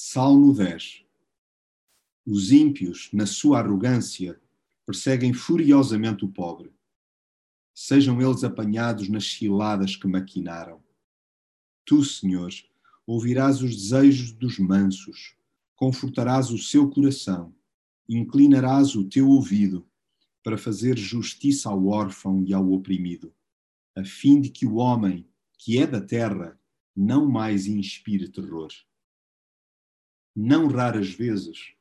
Salmo 10 Os ímpios, na sua arrogância, perseguem furiosamente o pobre. Sejam eles apanhados nas ciladas que maquinaram. Tu, Senhor, ouvirás os desejos dos mansos, confortarás o seu coração, inclinarás o teu ouvido para fazer justiça ao órfão e ao oprimido, a fim de que o homem, que é da terra, não mais inspire terror não raras vezes,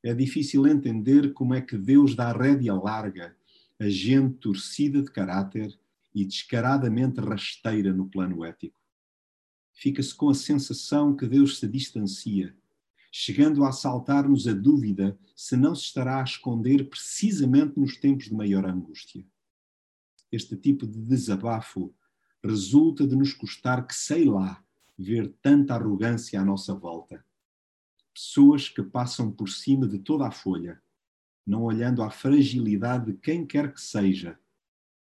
é difícil entender como é que Deus dá rédea larga a gente torcida de caráter e descaradamente rasteira no plano ético. Fica-se com a sensação que Deus se distancia, chegando a assaltar-nos a dúvida se não se estará a esconder precisamente nos tempos de maior angústia. Este tipo de desabafo resulta de nos custar que, sei lá, ver tanta arrogância à nossa volta pessoas que passam por cima de toda a folha, não olhando à fragilidade de quem quer que seja.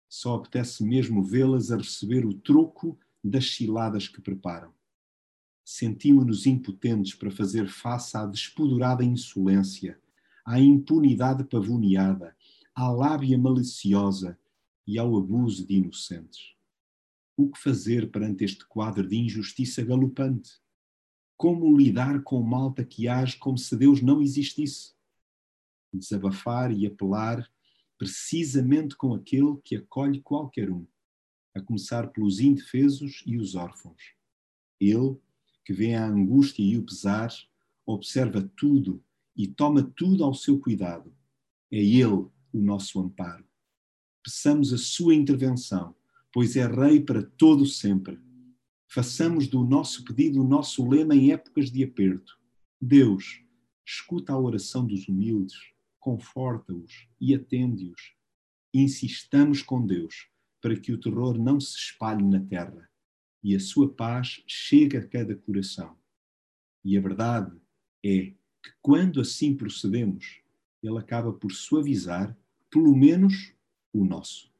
Só apetece mesmo vê-las a receber o troco das ciladas que preparam. Sentimos-nos impotentes para fazer face à despodurada insolência, à impunidade pavoneada, à lábia maliciosa e ao abuso de inocentes. O que fazer perante este quadro de injustiça galopante? Como lidar com malta que age como se Deus não existisse. Desabafar e apelar precisamente com aquele que acolhe qualquer um, a começar pelos indefesos e os órfãos. Ele, que vê a angústia e o pesar, observa tudo e toma tudo ao seu cuidado. É Ele o nosso amparo. Peçamos a sua intervenção, pois é Rei para todo sempre Façamos do nosso pedido o nosso lema em épocas de aperto. Deus, escuta a oração dos humildes, conforta-os e atende-os. Insistamos com Deus para que o terror não se espalhe na terra e a sua paz chegue a cada coração. E a verdade é que quando assim procedemos, ele acaba por suavizar, pelo menos, o nosso.